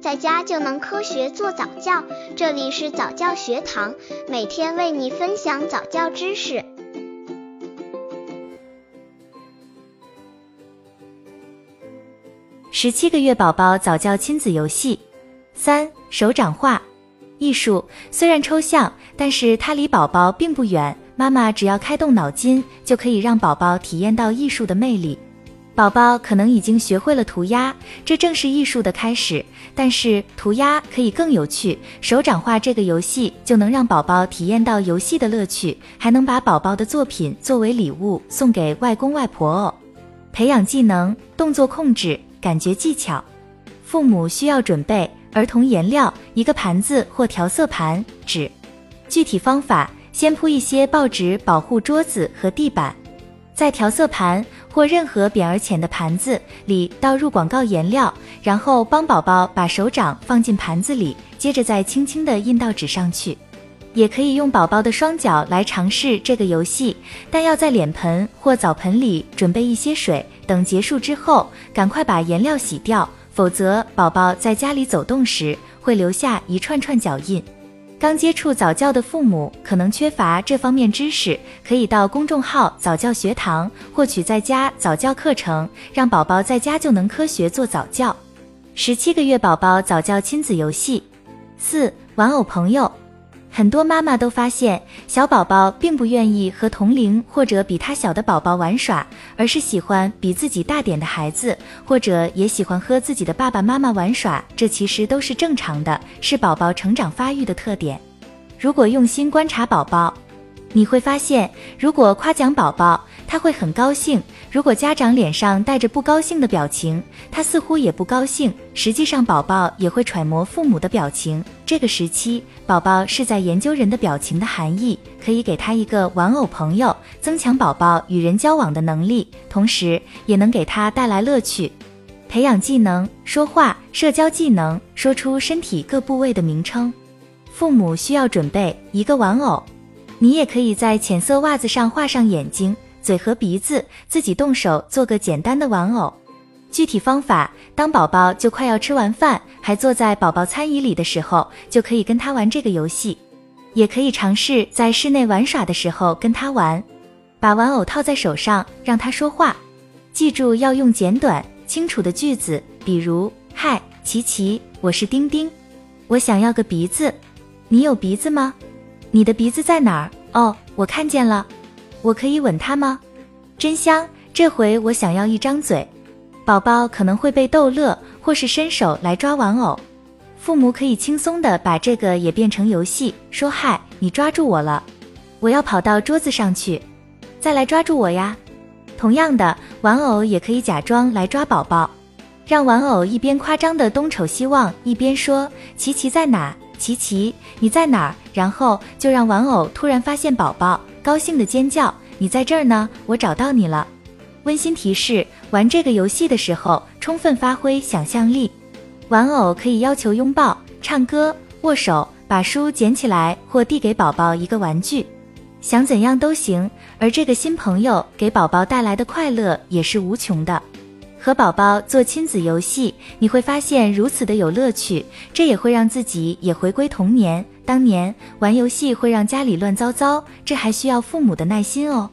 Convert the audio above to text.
在家就能科学做早教。这里是早教学堂，每天为你分享早教知识。十七个月宝宝早教亲子游戏三手掌画艺术，虽然抽象，但是它离宝宝并不远。妈妈只要开动脑筋，就可以让宝宝体验到艺术的魅力。宝宝可能已经学会了涂鸦，这正是艺术的开始。但是涂鸦可以更有趣，手掌画这个游戏就能让宝宝体验到游戏的乐趣，还能把宝宝的作品作为礼物送给外公外婆哦。培养技能、动作控制、感觉技巧，父母需要准备儿童颜料、一个盘子或调色盘、纸。具体方法。先铺一些报纸保护桌子和地板，在调色盘或任何扁而浅的盘子里倒入广告颜料，然后帮宝宝把手掌放进盘子里，接着再轻轻地印到纸上去。也可以用宝宝的双脚来尝试这个游戏，但要在脸盆或澡盆里准备一些水，等结束之后赶快把颜料洗掉，否则宝宝在家里走动时会留下一串串脚印。刚接触早教的父母可能缺乏这方面知识，可以到公众号早教学堂获取在家早教课程，让宝宝在家就能科学做早教。十七个月宝宝早教亲子游戏四玩偶朋友。很多妈妈都发现，小宝宝并不愿意和同龄或者比他小的宝宝玩耍，而是喜欢比自己大点的孩子，或者也喜欢和自己的爸爸妈妈玩耍。这其实都是正常的，是宝宝成长发育的特点。如果用心观察宝宝，你会发现，如果夸奖宝宝，他会很高兴；如果家长脸上带着不高兴的表情，他似乎也不高兴。实际上，宝宝也会揣摩父母的表情。这个时期，宝宝是在研究人的表情的含义，可以给他一个玩偶朋友，增强宝宝与人交往的能力，同时也能给他带来乐趣。培养技能：说话、社交技能，说出身体各部位的名称。父母需要准备一个玩偶。你也可以在浅色袜子上画上眼睛、嘴和鼻子，自己动手做个简单的玩偶。具体方法：当宝宝就快要吃完饭，还坐在宝宝餐椅里的时候，就可以跟他玩这个游戏。也可以尝试在室内玩耍的时候跟他玩，把玩偶套在手上，让他说话。记住要用简短、清楚的句子，比如：嗨，琪琪，我是丁丁，我想要个鼻子，你有鼻子吗？你的鼻子在哪儿？哦，我看见了，我可以吻它吗？真香！这回我想要一张嘴。宝宝可能会被逗乐，或是伸手来抓玩偶。父母可以轻松的把这个也变成游戏，说：“嗨，你抓住我了，我要跑到桌子上去，再来抓住我呀。”同样的，玩偶也可以假装来抓宝宝，让玩偶一边夸张的东瞅西望，一边说：“琪琪在哪？”琪琪，你在哪儿？然后就让玩偶突然发现宝宝，高兴的尖叫：“你在这儿呢！我找到你了！”温馨提示：玩这个游戏的时候，充分发挥想象力。玩偶可以要求拥抱、唱歌、握手，把书捡起来或递给宝宝一个玩具，想怎样都行。而这个新朋友给宝宝带来的快乐也是无穷的。和宝宝做亲子游戏，你会发现如此的有乐趣，这也会让自己也回归童年。当年玩游戏会让家里乱糟糟，这还需要父母的耐心哦。